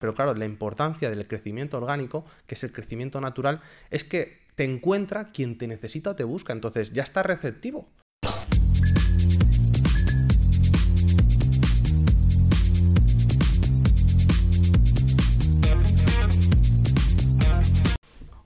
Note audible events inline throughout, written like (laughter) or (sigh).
Pero claro, la importancia del crecimiento orgánico, que es el crecimiento natural, es que te encuentra quien te necesita o te busca. Entonces ya está receptivo.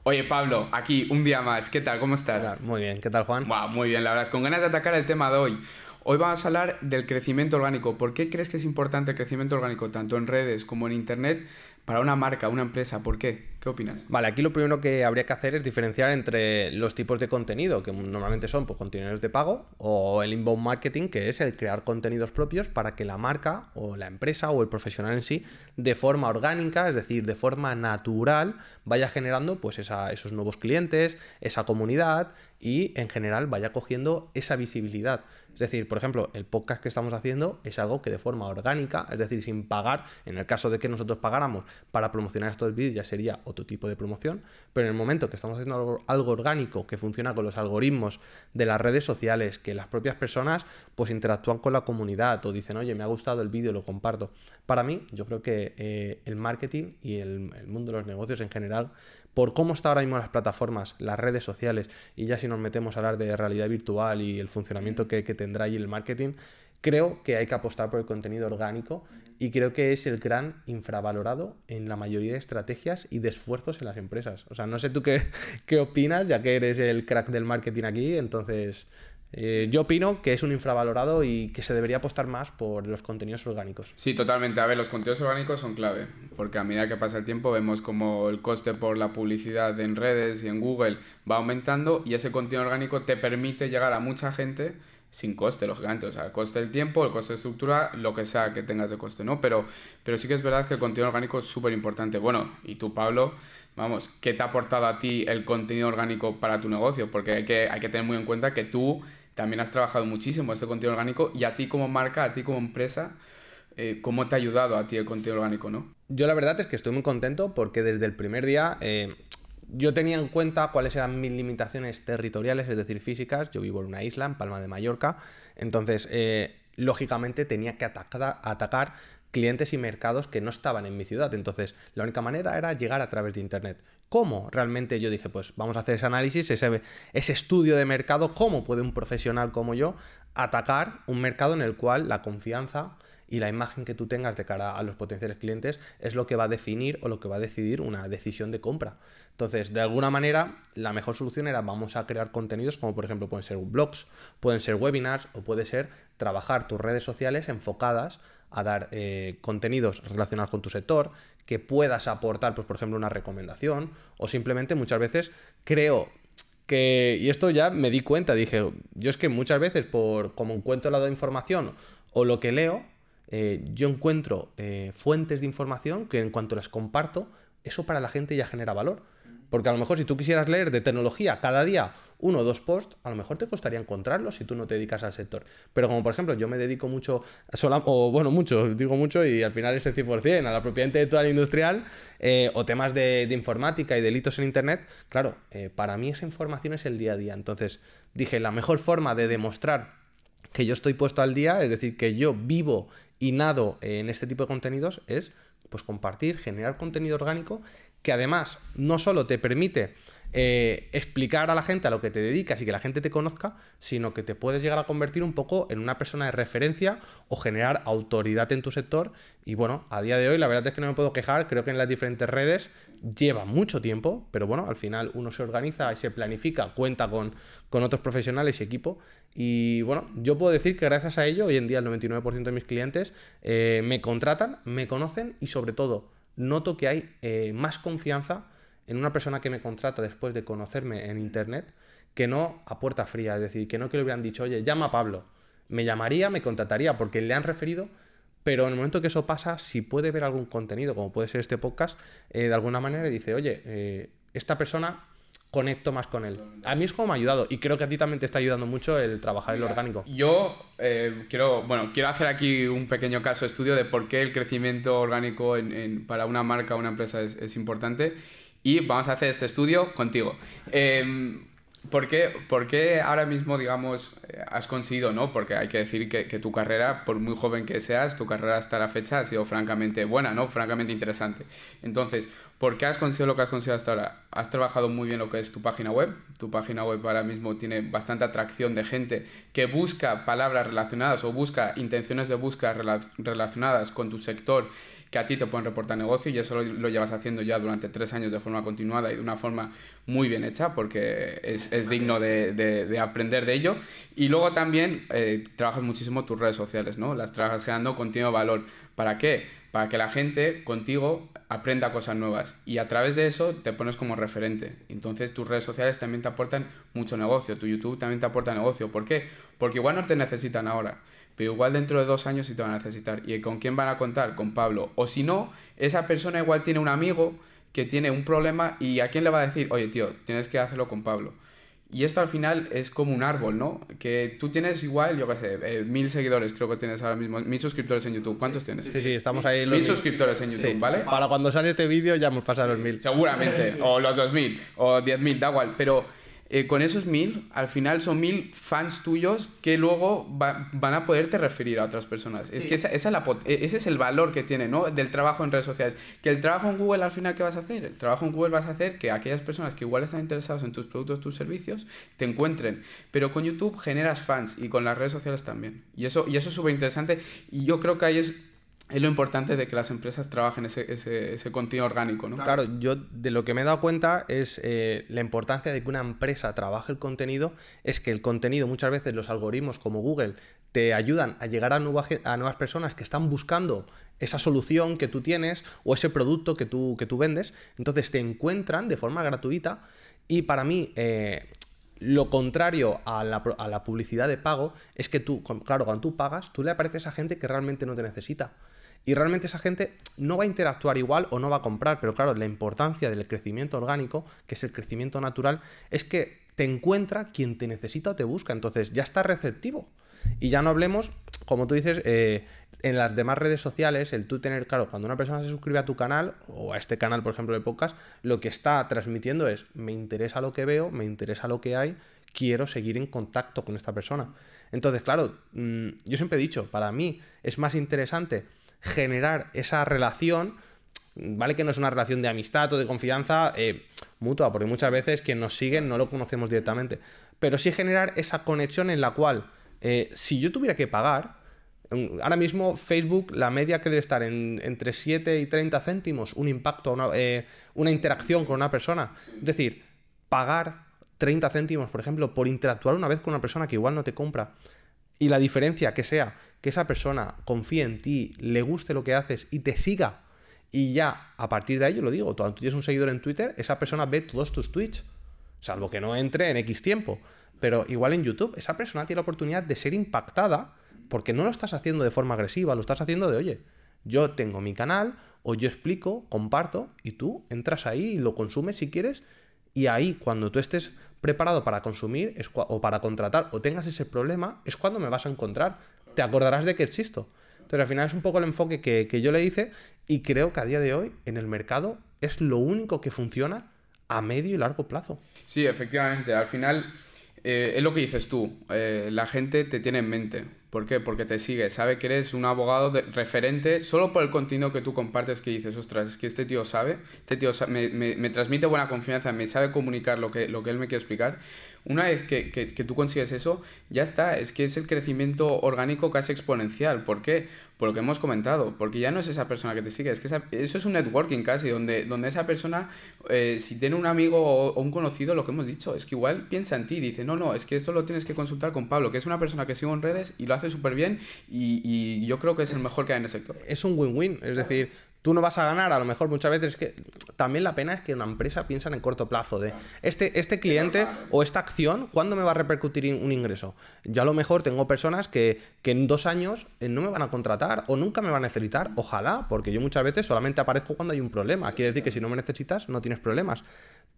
Oye Pablo, aquí un día más, ¿qué tal? ¿Cómo estás? Muy bien, ¿qué tal Juan? muy bien, la verdad, con ganas de atacar el tema de hoy. Hoy vamos a hablar del crecimiento orgánico. ¿Por qué crees que es importante el crecimiento orgánico, tanto en redes como en Internet, para una marca, una empresa? ¿Por qué? ¿Qué opinas? Vale, aquí lo primero que habría que hacer es diferenciar entre los tipos de contenido, que normalmente son pues, contenidos de pago, o el inbound marketing, que es el crear contenidos propios para que la marca o la empresa o el profesional en sí, de forma orgánica, es decir, de forma natural, vaya generando pues esos nuevos clientes, esa comunidad y en general vaya cogiendo esa visibilidad. Es decir, por ejemplo, el podcast que estamos haciendo es algo que de forma orgánica, es decir, sin pagar, en el caso de que nosotros pagáramos para promocionar estos vídeos ya sería otro tipo de promoción, pero en el momento que estamos haciendo algo, orgánico que funciona con los algoritmos de las redes sociales, que las propias personas pues interactúan con la comunidad o dicen, oye, me ha gustado el vídeo, lo comparto. Para mí, yo creo que eh, el marketing y el, el mundo de los negocios en general, por cómo está ahora mismo las plataformas, las redes sociales, y ya si nos metemos a hablar de realidad virtual y el funcionamiento que, que tendrá ahí el marketing, creo que hay que apostar por el contenido orgánico y creo que es el gran infravalorado en la mayoría de estrategias y de esfuerzos en las empresas. O sea, no sé tú qué, (laughs) qué opinas, ya que eres el crack del marketing aquí, entonces eh, yo opino que es un infravalorado y que se debería apostar más por los contenidos orgánicos. Sí, totalmente. A ver, los contenidos orgánicos son clave, porque a medida que pasa el tiempo vemos como el coste por la publicidad en redes y en Google va aumentando y ese contenido orgánico te permite llegar a mucha gente sin coste, lógicamente. O sea, el coste del tiempo, el coste de estructura, lo que sea que tengas de coste, ¿no? Pero, pero sí que es verdad que el contenido orgánico es súper importante. Bueno, y tú, Pablo, vamos, ¿qué te ha aportado a ti el contenido orgánico para tu negocio? Porque hay que, hay que tener muy en cuenta que tú también has trabajado muchísimo este contenido orgánico y a ti como marca, a ti como empresa, eh, ¿cómo te ha ayudado a ti el contenido orgánico, no? Yo la verdad es que estoy muy contento porque desde el primer día eh, yo tenía en cuenta cuáles eran mis limitaciones territoriales, es decir, físicas. Yo vivo en una isla, en Palma de Mallorca, entonces eh, lógicamente tenía que atacar, atacar clientes y mercados que no estaban en mi ciudad. Entonces, la única manera era llegar a través de Internet. ¿Cómo? Realmente yo dije, pues vamos a hacer ese análisis, ese, estudio de mercado, cómo puede un profesional como yo atacar un mercado en el cual la confianza y la imagen que tú tengas de cara a los potenciales clientes es lo que va a definir o lo que va a decidir una decisión de compra. Entonces, de alguna manera, la mejor solución era vamos a crear contenidos como por ejemplo pueden ser blogs, pueden ser webinars o puede ser trabajar tus redes sociales enfocadas a dar eh, contenidos relacionados con tu sector, que puedas aportar, pues, por ejemplo, una recomendación, o simplemente muchas veces creo que, y esto ya me di cuenta, dije, yo es que muchas veces por como encuentro la información o lo que leo, eh, yo encuentro eh, fuentes de información que en cuanto las comparto, eso para la gente ya genera valor. Porque a lo mejor si tú quisieras leer de tecnología cada día uno o dos posts, a lo mejor te costaría encontrarlos si tú no te dedicas al sector. Pero como por ejemplo yo me dedico mucho, o bueno, mucho, digo mucho y al final es el 100%, a la propiedad intelectual industrial eh, o temas de, informática y delitos en Internet, claro, eh, para mí esa información es el día a día. Entonces dije, la mejor forma de demostrar que yo estoy puesto al día, es decir, que yo vivo y nado en este tipo de contenidos, es pues compartir, generar contenido orgánico que además no solo te permite eh, explicar a la gente a lo que te dedicas y que la gente te conozca, sino que te puedes llegar a convertir un poco en una persona de referencia o generar autoridad en tu sector. Y bueno, a día de hoy la verdad es que no me puedo quejar, creo que en las diferentes redes lleva mucho tiempo, pero bueno, al final uno se organiza y se planifica, cuenta con, con otros profesionales y equipo. Y bueno, yo puedo decir que gracias a ello, hoy en día el 99% de mis clientes eh, me contratan, me conocen y sobre todo noto que hay eh, más confianza en una persona que me contrata después de conocerme en internet que no a puerta fría, es decir, que no que le hubieran dicho, oye, llama a Pablo, me llamaría, me contrataría porque le han referido, pero en el momento que eso pasa, si puede ver algún contenido, como puede ser este podcast, eh, de alguna manera dice, oye, eh, esta persona conecto más con él. A mí es como me ha ayudado y creo que a ti también te está ayudando mucho el trabajar el orgánico. Yo eh, quiero, bueno, quiero hacer aquí un pequeño caso estudio de por qué el crecimiento orgánico para una marca o una empresa es, importante y vamos a hacer este estudio contigo. Em, ¿Por qué, ahora mismo, digamos, eh, has conseguido, no? Porque hay que decir que, tu carrera, por muy joven que seas, tu carrera hasta la fecha ha sido francamente buena, ¿no? Francamente interesante. Entonces, ¿por qué has conseguido lo que has conseguido hasta ahora? Has trabajado muy bien lo que es tu página web. Tu página web ahora mismo tiene bastante atracción de gente que busca palabras relacionadas o busca intenciones de búsqueda relacionadas con tu sector que a ti te pueden reportar negocio y eso lo, llevas haciendo ya durante tres años de forma continuada y de una forma muy bien hecha porque es, es digno de, de, aprender de ello. Y luego también eh, trabajas muchísimo tus redes sociales, ¿no? Las trabajas generando continuo valor. ¿Para qué? Para que la gente contigo aprenda cosas nuevas y a través de eso te pones como referente. Entonces tus redes sociales también te aportan mucho negocio, tu YouTube también te aporta negocio. ¿Por qué? Porque igual no te necesitan ahora, pero igual dentro de dos años sí te van a necesitar. ¿Y con quién van a contar? Con Pablo. O si no, esa persona igual tiene un amigo que tiene un problema y a quién le va a decir, oye tío, tienes que hacerlo con Pablo. Y esto al final es como un árbol, ¿no? Que tú tienes igual, yo qué sé, eh, mil seguidores creo que tienes ahora mismo, mil suscriptores en YouTube. ¿Cuántos tienes? Sí, sí, estamos ahí. Los mil, suscriptores en YouTube, ¿vale? Para cuando sale este vídeo ya hemos pasado los mil. Seguramente, o los dos mil, o diez mil, da igual. Pero eh, con esos mil, al final son mil fans tuyos que luego van a poderte referir a otras personas. Es que esa, esa la, e, ese es el valor que tiene, ¿no? Del trabajo en redes sociales. Que el trabajo en Google, al final, ¿qué vas a hacer? El trabajo en Google vas a hacer que aquellas personas que igual están interesadas en tus productos, tus servicios, te encuentren. Pero con YouTube generas fans y con las redes sociales también. Y eso, y eso es súper interesante. Y yo creo que ahí es es lo importante de que las empresas trabajen ese, ese, contenido orgánico, ¿no? Claro, yo de lo que me he dado cuenta es eh, la importancia de que una empresa trabaje el contenido, es que el contenido muchas veces los algoritmos como Google te ayudan a llegar a, a nuevas personas que están buscando esa solución que tú tienes o ese producto que tú, que tú vendes, entonces te encuentran de forma gratuita y para mí... Eh, lo contrario a la, a la, publicidad de pago es que tú, claro, cuando tú pagas, tú le apareces a gente que realmente no te necesita. Y realmente esa gente no va a interactuar igual o no va a comprar, pero claro, la importancia del crecimiento orgánico, que es el crecimiento natural, es que te encuentra quien te necesita o te busca, entonces ya está receptivo. Y ya no hablemos, como tú dices, eh, en las demás redes sociales, el tú tener, claro, cuando una persona se suscribe a tu canal, o a este canal, por ejemplo, de podcast, lo que está transmitiendo es, me interesa lo que veo, me interesa lo que hay, quiero seguir en contacto con esta persona. Entonces, claro, mm, yo siempre he dicho, para mí es más interesante generar esa relación, ¿vale? Que no es una relación de amistad o de confianza eh, mutua, porque muchas veces quien nos siguen no lo conocemos directamente, pero sí generar esa conexión en la cual, eh, si yo tuviera que pagar, ahora mismo Facebook, la media que debe estar en, entre 7 y 30 céntimos, un impacto, una, eh, una interacción con una persona. Es decir, pagar 30 céntimos, por ejemplo, por interactuar una vez con una persona que igual no te compra. Y la diferencia que sea que esa persona confíe en ti, le guste lo que haces y te siga. Y ya, a partir de ahí, yo lo digo, cuando tú tienes un seguidor en Twitter, esa persona ve todos tus tweets. Salvo que no entre en X tiempo. Pero igual en YouTube, esa persona tiene la oportunidad de ser impactada porque no lo estás haciendo de forma agresiva, lo estás haciendo de, oye, yo tengo mi canal, o yo explico, comparto, y tú entras ahí y lo consumes si quieres, y ahí cuando tú estés preparado para consumir o para contratar o tengas ese problema, es cuando me vas a encontrar te acordarás de que existo. Entonces al final es un poco el enfoque que, yo le hice y creo que a día de hoy en el mercado es lo único que funciona a medio y largo plazo. Sí, efectivamente. Al final eh, es lo que dices tú. Eh, la gente te tiene en mente. ¿Por qué? Porque te sigue, sabe que eres un abogado de, referente solo por el contenido que tú compartes que dices, ostras, es que este tío sabe, este tío me, me, transmite buena confianza, me sabe comunicar lo que, lo que él me quiere explicar. Una vez que, que, tú consigues eso, ya está, es que es el crecimiento orgánico casi exponencial. ¿Por qué? Por lo que hemos comentado, porque ya no es esa persona que te sigue, es que eso es un networking casi, donde, donde esa persona, eh, si tiene un amigo o, un conocido, lo que hemos dicho, es que igual piensa en ti, dice, no, no, es que esto lo tienes que consultar con Pablo, que es una persona que sigo en redes y lo hace súper bien y, y, yo creo que es el mejor que hay en el sector. Es un win-win, es decir, tú no vas a ganar, a lo mejor muchas veces es que también la pena es que una empresa piensa en corto plazo de este, este cliente o esta acción, ¿cuándo me va a repercutir un ingreso? Yo a lo mejor tengo personas que, que en dos años eh, no me van a contratar o nunca me van a necesitar, ojalá, porque yo muchas veces solamente aparezco cuando hay un problema, quiere decir que si no me necesitas no tienes problemas,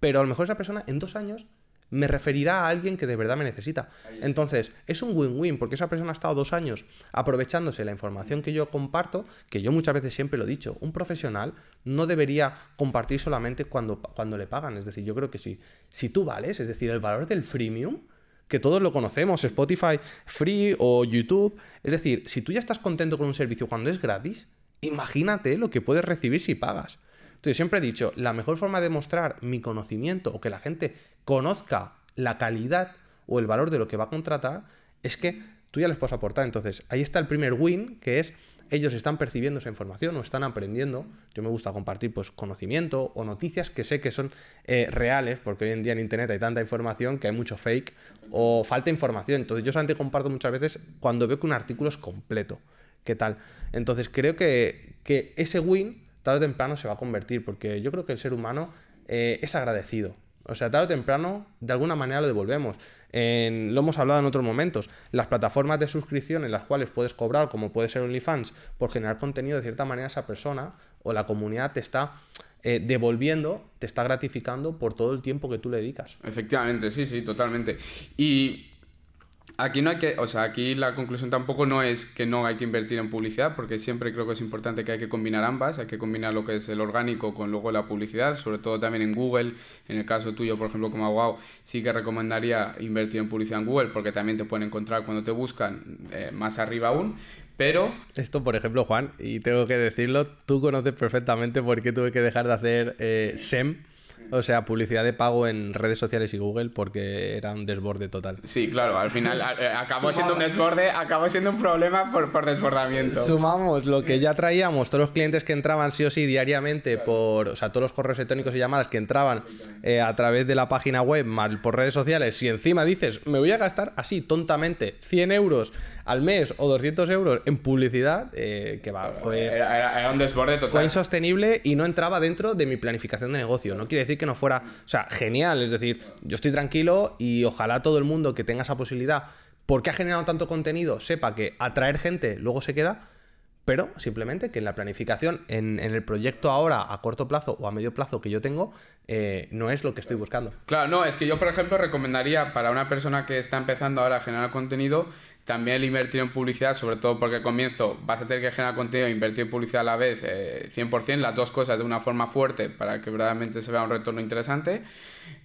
pero a lo mejor esa persona en dos años me referirá a alguien que de verdad me necesita. Entonces, es un win-win, porque esa persona ha estado dos años aprovechándose la información que yo comparto, que yo muchas veces siempre lo he dicho, un profesional no debería compartir solamente cuando, cuando le pagan. Es decir, yo creo que sí. Si tú vales, es decir, el valor del freemium, que todos lo conocemos, Spotify Free o YouTube, es decir, si tú ya estás contento con un servicio cuando es gratis, imagínate lo que puedes recibir si pagas. Entonces, siempre he dicho, la mejor forma de mostrar mi conocimiento o que la gente conozca la calidad o el valor de lo que va a contratar es que tú ya les puedes aportar. Entonces, ahí está el primer win, que es ellos están percibiendo esa información o están aprendiendo. Yo me gusta compartir pues, conocimiento o noticias que sé que son eh, reales, porque hoy en día en Internet hay tanta información que hay mucho fake o falta información. Entonces yo solamente comparto muchas veces cuando veo que un artículo es completo. ¿Qué tal? Entonces creo que, que ese win tarde o temprano se va a convertir, porque yo creo que el ser humano eh, es agradecido. O sea, tarde o temprano, de alguna manera lo devolvemos. lo hemos hablado en otros momentos. Las plataformas de suscripción en las cuales puedes cobrar, como puede ser OnlyFans, por generar contenido, de cierta manera esa persona o la comunidad te está eh, devolviendo, te está gratificando por todo el tiempo que tú le dedicas. Efectivamente, sí, sí, totalmente. Y Aquí no hay que, o sea, aquí la conclusión tampoco no es que no hay que invertir en publicidad, porque siempre creo que es importante que hay que combinar ambas, hay que combinar lo que es el orgánico con luego la publicidad, sobre todo también en Google, en el caso tuyo, por ejemplo, como Wow, sí que recomendaría invertir en publicidad en Google, porque también te pueden encontrar cuando te buscan eh, más arriba aún, pero... Esto, por ejemplo, Juan, y tengo que decirlo, tú conoces perfectamente por qué tuve que dejar de hacer eh, SEM o sea, publicidad de pago en redes sociales y Google porque era un desborde total. Sí, claro, al final eh, acabó siendo un desborde, acabó siendo un problema por, por, desbordamiento. Sumamos lo que ya traíamos, todos los clientes que entraban sí o sí diariamente por, o sea, todos los correos electrónicos y llamadas que entraban eh, a través de la página web, mal por redes sociales, si encima dices, me voy a gastar así tontamente 100 euros al mes o 200 euros en publicidad, eh, que va, fue... Era, un desborde total. Fue insostenible y no entraba dentro de mi planificación de negocio. No quiere decir que no fuera... O sea, genial, es decir, yo estoy tranquilo y ojalá todo el mundo que tenga esa posibilidad, porque ha generado tanto contenido, sepa que atraer gente luego se queda, pero simplemente que en la planificación, en, el proyecto ahora a corto plazo o a medio plazo que yo tengo, eh, no es lo que estoy buscando. Claro, no, es que yo, por ejemplo, recomendaría para una persona que está empezando ahora a generar contenido, también el invertir en publicidad, sobre todo porque al comienzo vas a tener que generar contenido e invertir en publicidad a la vez, 100%, eh, las dos cosas de una forma fuerte para que verdaderamente se vea un retorno interesante,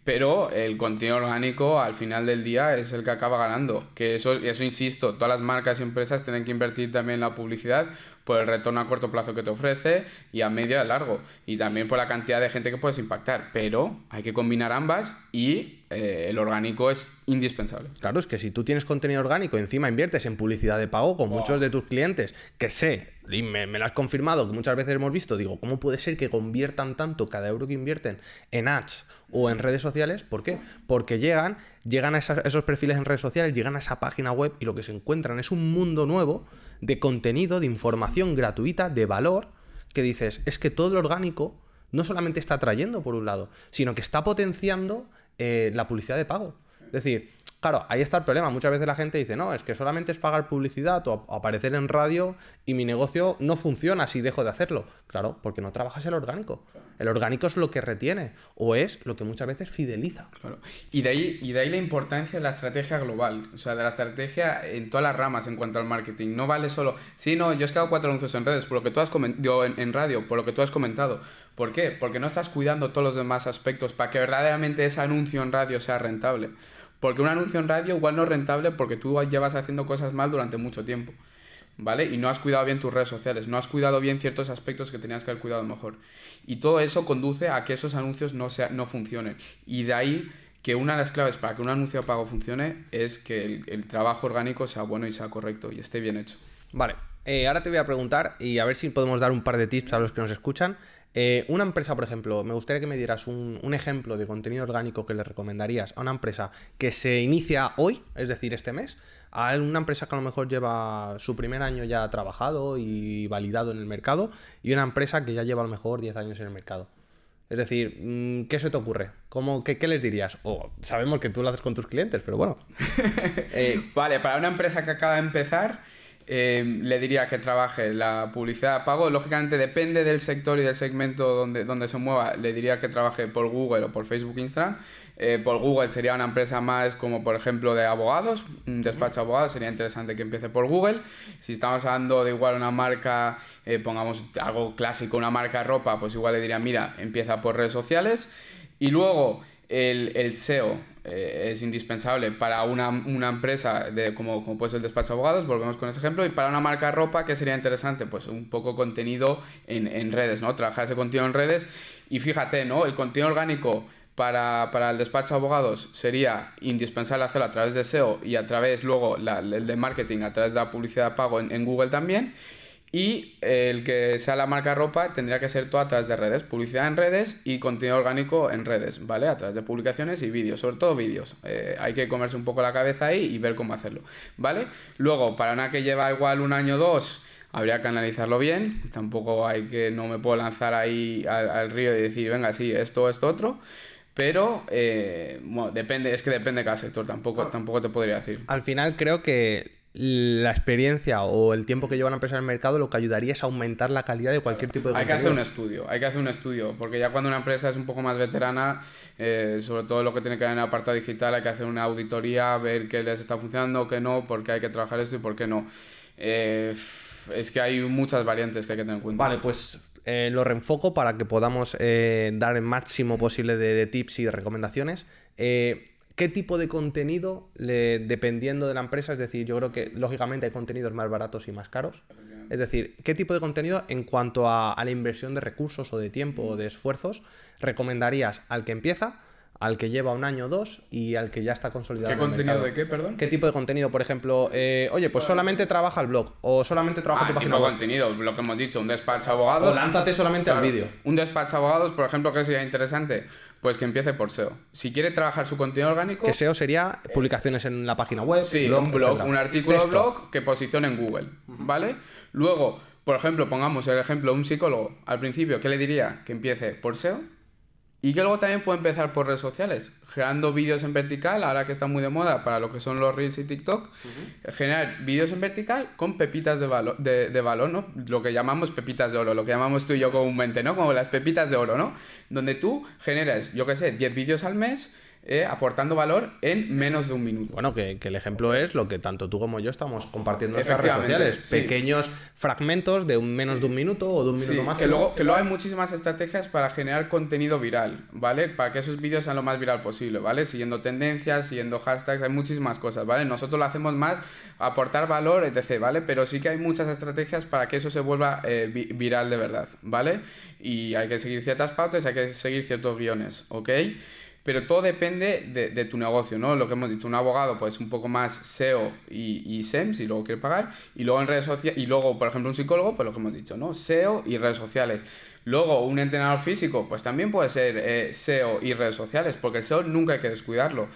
pero el contenido orgánico al final del día es el que acaba ganando. Que eso, eso insisto, todas las marcas y empresas tienen que invertir también en la publicidad por el retorno a corto plazo que te ofrece y a medio y a largo, y también por la cantidad de gente que puedes impactar, pero hay que combinar ambas y eh, el orgánico es indispensable. Claro, es que si tú tienes contenido orgánico y encima inviertes en publicidad de pago con muchos de tus clientes, que sé, y me, me, lo has confirmado, que muchas veces hemos visto, digo, ¿cómo puede ser que conviertan tanto cada euro que invierten en ads o en redes sociales? ¿Por qué? Porque llegan, llegan a esos perfiles en redes sociales, llegan a esa página web y lo que se encuentran es un mundo nuevo de contenido, de información gratuita, de valor, que dices, es que todo lo orgánico no solamente está trayendo por un lado, sino que está potenciando eh, la publicidad de pago. Es decir, claro, ahí está el problema. Muchas veces la gente dice, no, es que solamente es pagar publicidad o aparecer en radio y mi negocio no funciona si dejo de hacerlo. Claro, porque no trabajas el orgánico. El orgánico es lo que retiene o es lo que muchas veces fideliza. Claro. Y de ahí, y de ahí la importancia de la estrategia global, o sea, de la estrategia en todas las ramas en cuanto al marketing. No vale solo, sí, no, yo he que cuatro anuncios en redes, por lo que tú has comentado, en, en radio, por lo que tú has comentado. ¿Por qué? Porque no estás cuidando todos los demás aspectos para que verdaderamente ese anuncio en radio sea rentable. Porque un anuncio en radio igual no es rentable porque tú llevas haciendo cosas mal durante mucho tiempo. ¿Vale? Y no has cuidado bien tus redes sociales, no has cuidado bien ciertos aspectos que tenías que haber cuidado mejor. Y todo eso conduce a que esos anuncios no, sea, no funcionen. Y de ahí que una de las claves para que un anuncio de pago funcione es que el, trabajo orgánico sea bueno y sea correcto y esté bien hecho. Vale, eh, ahora te voy a preguntar y a ver si podemos dar un par de tips a los que nos escuchan. Eh, una empresa, por ejemplo, me gustaría que me dieras un, ejemplo de contenido orgánico que le recomendarías a una empresa que se inicia hoy, es decir, este mes, a una empresa que a lo mejor lleva su primer año ya trabajado y validado en el mercado, y una empresa que ya lleva a lo mejor 10 años en el mercado. Es decir, mm, ¿qué se te ocurre? ¿Cómo, qué, les dirías? O sabemos que tú lo haces con tus clientes, pero bueno. (laughs) Eh, vale, para una empresa que acaba de empezar, eh, le diría que trabaje la publicidad a pago. Lógicamente depende del sector y del segmento donde, donde se mueva. Le diría que trabaje por Google o por Facebook Instagram. Eh, por Google sería una empresa más como por ejemplo de abogados, un despacho de abogados, sería interesante que empiece por Google. Si estamos hablando de igual una marca, eh, pongamos algo clásico, una marca de ropa, pues igual le diría, mira, empieza por redes sociales. Y luego el, el SEO eh, es indispensable para una, una empresa de, como, como, puede el despacho de abogados, volvemos con ese ejemplo, y para una marca de ropa, ¿qué sería interesante? Pues un poco contenido en, en redes, ¿no? Trabajar ese contenido en redes y fíjate, ¿no? El contenido orgánico para, para, el despacho de abogados sería indispensable hacerlo a través de SEO y a través luego el de marketing, a través de la publicidad de pago en Google también. Y el que sea la marca ropa tendría que ser todo a través de redes, publicidad en redes y contenido orgánico en redes, ¿vale? A través de publicaciones y vídeos, sobre todo vídeos. Eh, hay que comerse un poco la cabeza ahí y ver cómo hacerlo, ¿vale? Luego, para una que lleva igual un año o dos, habría que analizarlo bien. Tampoco hay que, no me puedo lanzar ahí al, al río y decir, venga, sí, esto, esto, otro. Pero eh, bueno, depende, es que depende de cada sector, tampoco, tampoco te podría decir. Al final creo que la experiencia o el tiempo que lleva una empresa en el mercado lo que ayudaría es aumentar la calidad de cualquier tipo de Hay que hacer un estudio, hay que hacer un estudio, porque ya cuando una empresa es un poco más veterana, eh, sobre todo lo que tiene que ver en el apartado digital, hay que hacer una auditoría, ver qué les está funcionando, qué no, por qué hay que trabajar esto y por qué no. Eh, es que hay muchas variantes que hay que tener en cuenta. Vale, pues eh, lo reenfoco para que podamos dar el máximo posible de, de tips y de recomendaciones. Eh, ¿Qué tipo de contenido, le, dependiendo de la empresa? Es decir, yo creo que lógicamente hay contenidos más baratos y más caros. Es decir, ¿qué tipo de contenido en cuanto a, a la inversión de recursos o de tiempo o de esfuerzos recomendarías al que empieza? al que lleva un año o dos y al que ya está consolidado. ¿Qué contenido de qué, perdón? ¿Qué tipo de contenido? Por ejemplo, eh, oye, pues solamente trabaja el blog o solamente trabaja ah, tu página tipo web. contenido, lo que hemos dicho, un despacho de abogados. O lánzate solamente Claro, al vídeo. Un despacho de abogados, por ejemplo, que sería interesante, pues que empiece por SEO. Si quiere trabajar su contenido orgánico, Que SEO sería publicaciones en la página web. Sí, blog, un blog, etcétera. un artículo Texto. blog que posicione en Google, ¿vale? Luego, por ejemplo, pongamos el ejemplo de un psicólogo. Al principio, ¿qué le diría? Que empiece por SEO y que luego también puede empezar por redes sociales, generando vídeos en vertical, ahora que está muy de moda para lo que son los Reels y TikTok, generar vídeos en vertical con pepitas de, valo- de, de valor, ¿no? Lo que llamamos pepitas de oro, lo que llamamos tú y yo comúnmente, ¿no? Como las pepitas de oro, ¿no? Donde tú generas, yo qué sé, 10 vídeos al mes eh, aportando valor en menos de un minuto. Bueno, que, que el ejemplo es lo que tanto tú como yo estamos compartiendo en nuestras redes sociales. sí. Pequeños fragmentos de un menos de un minuto o de un minuto Sí, máximo. que luego, que luego hay muchísimas estrategias para generar contenido viral, ¿vale? Para que esos vídeos sean lo más viral posible, ¿vale? Siguiendo tendencias, siguiendo hashtags, hay muchísimas cosas, ¿vale? Nosotros lo hacemos más aportar valor, etc., ¿vale? Pero sí que hay muchas estrategias para que eso se vuelva eh, vi- viral de verdad, ¿vale? Y hay que seguir ciertas pautas, hay que seguir ciertos guiones, ¿ok? Pero todo depende de, de tu negocio, ¿no? Lo que hemos dicho, un abogado, pues un poco más SEO y, y SEM, si luego quiere pagar. Y luego en redes sociales, y luego, por ejemplo, un psicólogo, pues lo que hemos dicho, ¿no? SEO y redes sociales. Luego, un entrenador físico, pues también puede ser eh, SEO y redes sociales, porque el SEO nunca hay que descuidarlo.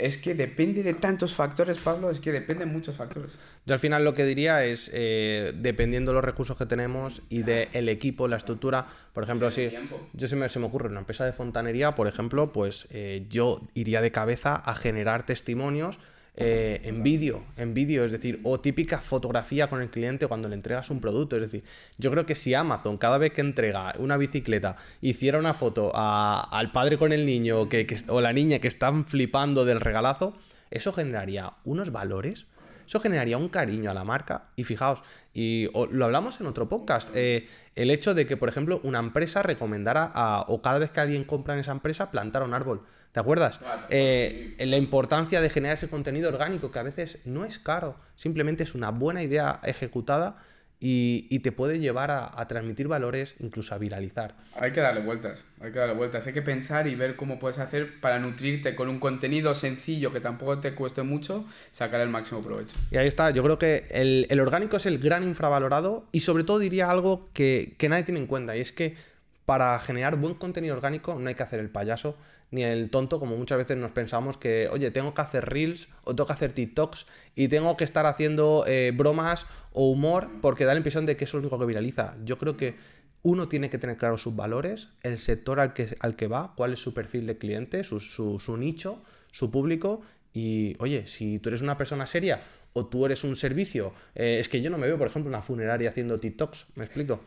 Es que depende de tantos factores, Pablo, es que depende de muchos factores. Yo al final lo que diría es, eh, dependiendo de los recursos que tenemos y del equipo, la estructura, por ejemplo, si yo se me, se me ocurre una empresa de fontanería, por ejemplo, pues eh, yo iría de cabeza a generar testimonios eh, en vídeo, en vídeo, es decir, o típica fotografía con el cliente cuando le entregas un producto, es decir, yo creo que si Amazon cada vez que entrega una bicicleta hiciera una foto a- al padre con el niño que, que- o la niña que están flipando del regalazo, eso generaría unos valores eso generaría un cariño a la marca. Y fijaos, y o- lo hablamos en otro podcast, eh, el hecho de que, por ejemplo, una empresa recomendara a- o cada vez que alguien compra en esa empresa, plantar un árbol. ¿Te acuerdas? Eh, la importancia de generar ese contenido orgánico, que a veces no es caro, simplemente es una buena idea ejecutada y, y te puede llevar a, a transmitir valores, incluso a viralizar. Hay que darle vueltas, hay que darle vueltas, hay que pensar y ver cómo puedes hacer para nutrirte con un contenido sencillo que tampoco te cueste mucho, sacar el máximo provecho. Y ahí está, yo creo que el, el orgánico es el gran infravalorado y sobre todo diría algo que, que nadie tiene en cuenta y es que para generar buen contenido orgánico no hay que hacer el payaso ni el tonto como muchas veces nos pensamos que, oye, tengo que hacer reels o tengo que hacer TikToks y tengo que estar haciendo eh, bromas o humor porque da la impresión de que es lo único que viraliza. Yo creo que uno tiene que tener claro sus valores, el sector al que, al que va, cuál es su perfil de cliente, su, su- su nicho, su público. Y oye, si tú eres una persona seria o tú eres un servicio. Eh, es que yo no me veo, por ejemplo, una funeraria haciendo TikToks, ¿me explico?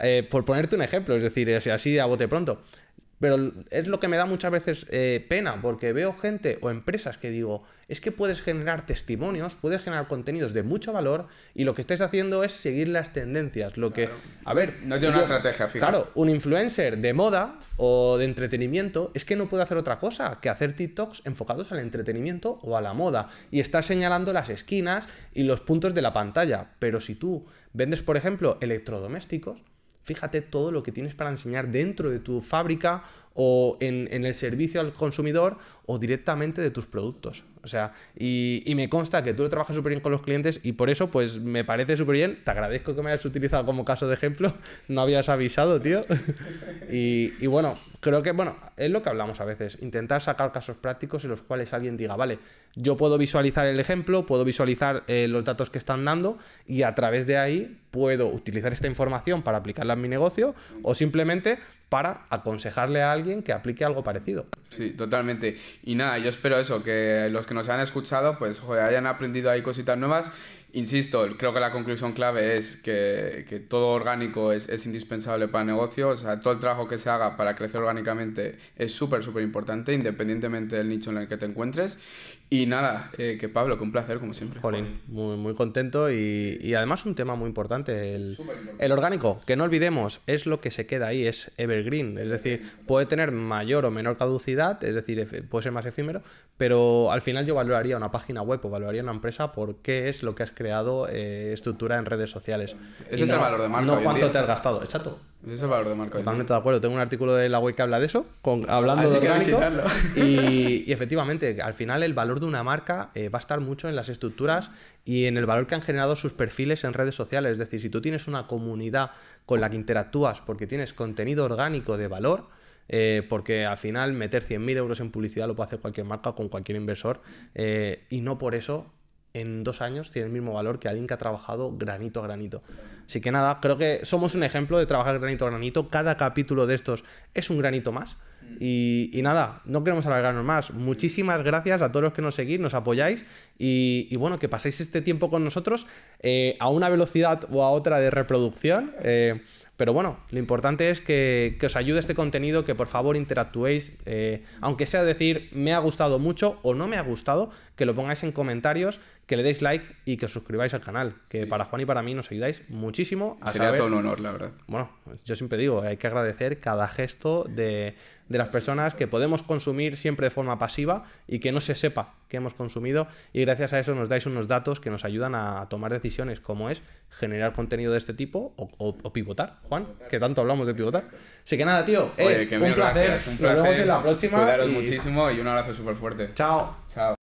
Eh, por ponerte un ejemplo, es decir, así a bote pronto. Pero es lo que me da muchas veces eh, pena, porque veo gente o empresas que digo, es que puedes generar testimonios, puedes generar contenidos de mucho valor y lo que estáis haciendo es seguir las tendencias. Lo que, a ver, no tiene una estrategia fija. Claro, un influencer de moda o de entretenimiento es que no puede hacer otra cosa que hacer TikToks enfocados al entretenimiento o a la moda y estar señalando las esquinas y los puntos de la pantalla. Pero si tú vendes, por ejemplo, electrodomésticos, fíjate todo lo que tienes para enseñar dentro de tu fábrica o en, el servicio al consumidor o directamente de tus productos. O sea, y, me consta que tú lo trabajas súper bien con los clientes y por eso pues me parece súper bien. Te agradezco que me hayas utilizado como caso de ejemplo. (laughs) No habías avisado, tío. (laughs) y, y, bueno, creo que, bueno, es lo que hablamos a veces. Intentar sacar casos prácticos en los cuales alguien diga, vale, yo puedo visualizar el ejemplo, puedo visualizar eh, los datos que están dando y a través de ahí puedo utilizar esta información para aplicarla en mi negocio o simplemente para aconsejarle a alguien que aplique algo parecido. Sí, totalmente. Y nada, yo espero eso, que los que nos han escuchado, pues joder, hayan aprendido ahí cositas nuevas Insisto, creo que la conclusión clave es que, que todo orgánico es, es, indispensable para el negocio. O sea, todo el trabajo que se haga para crecer orgánicamente es súper, súper importante, independientemente del nicho en el que te encuentres. Y nada, eh, que Pablo, que un placer, como siempre. Jolín, muy, muy contento y, y además un tema muy importante el, el, orgánico, que no olvidemos, es lo que se queda ahí, es evergreen. Es decir, puede tener mayor o menor caducidad, es decir, puede ser más efímero, pero al final yo valoraría una página web o valoraría una empresa por qué es lo que has creado eh, estructura en redes sociales. Ese es el valor de marca. No cuánto te has gastado, exacto. Ese es el valor de marca. Totalmente de acuerdo. Tengo un artículo de la web que habla de eso, con, hablando de orgánico. Y, (laughs) y, efectivamente, al final el valor de una marca eh, va a estar mucho en las estructuras y en el valor que han generado sus perfiles en redes sociales. Es decir, si tú tienes una comunidad con la que interactúas porque tienes contenido orgánico de valor, eh, porque al final meter 100.000 euros en publicidad lo puede hacer cualquier marca con cualquier inversor y no por eso en dos años tiene el mismo valor que alguien que ha trabajado granito a granito. Así que nada, creo que somos un ejemplo de trabajar granito a granito. Cada capítulo de estos es un granito más. Y, nada, no queremos alargarnos más. Muchísimas gracias a todos los que nos seguís, nos apoyáis y, bueno, que paséis este tiempo con nosotros eh, a una velocidad o a otra de reproducción. Eh, pero bueno, lo importante es que, os ayude este contenido, que por favor interactuéis, eh, aunque sea decir me ha gustado mucho o no me ha gustado, que lo pongáis en comentarios, que le deis like y que os suscribáis al canal, que para Juan y para mí nos ayudáis muchísimo. A Sería todo un honor, la verdad. Bueno, yo siempre digo, hay que agradecer cada gesto de, de las personas que podemos consumir siempre de forma pasiva y que no se sepa que hemos consumido y gracias a eso nos dais unos datos que nos ayudan a tomar decisiones como es generar contenido de este tipo o, pivotar, Juan, que tanto hablamos de pivotar. Así que nada, tío, eh, un, placer. un, placer. Nos vemos en la próxima. Cuidaros muchísimo y un abrazo súper fuerte. Chao. Chao.